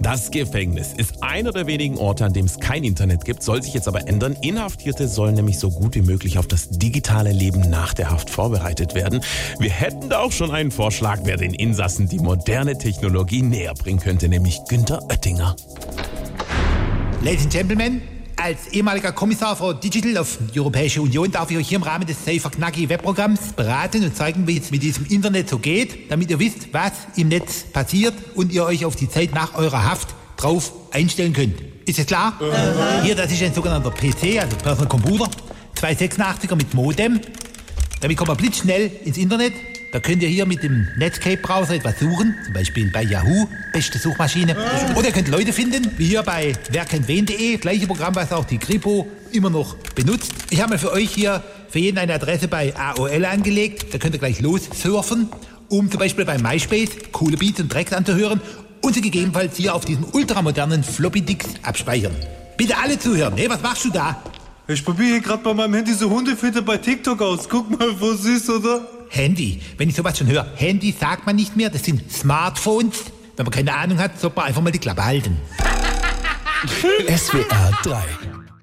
Das Gefängnis ist einer der wenigen Orte, an dem es kein Internet gibt, soll sich jetzt aber ändern. Inhaftierte sollen nämlich so gut wie möglich auf das digitale Leben nach der Haft vorbereitet werden. Wir hätten da auch schon einen Vorschlag, wer den Insassen die moderne Technologie näher bringen könnte, nämlich Günter Oettinger. Ladies and Gentlemen, als ehemaliger Kommissar für Digital of die Europäische Union darf ich euch hier im Rahmen des Safer Knacki Webprogramms beraten und zeigen, wie es mit diesem Internet so geht, damit ihr wisst, was im Netz passiert und ihr euch auf die Zeit nach eurer Haft drauf einstellen könnt. Ist es klar? Hier, das ist ein sogenannter PC, also Personal Computer, 286er mit Modem. Damit kommt man blitzschnell ins Internet. Da könnt ihr hier mit dem Netscape-Browser etwas suchen, zum Beispiel bei Yahoo, beste Suchmaschine. Oder ihr könnt Leute finden, wie hier bei werkenntwen.de, gleiche Programm, was auch die Kripo immer noch benutzt. Ich habe mir für euch hier für jeden eine Adresse bei AOL angelegt. Da könnt ihr gleich lossurfen, um zum Beispiel bei MySpace coole Beats und Tracks anzuhören und sie gegebenenfalls hier auf diesem ultramodernen Floppy-Dicks abspeichern. Bitte alle zuhören. Hey, was machst du da? Ich probiere hier gerade bei meinem Handy so Hundefilter bei TikTok aus. Guck mal, wo süß, oder? Handy. Wenn ich sowas schon höre, Handy sagt man nicht mehr, das sind Smartphones. Wenn man keine Ahnung hat, sollte man einfach mal die Klappe halten. SWR 3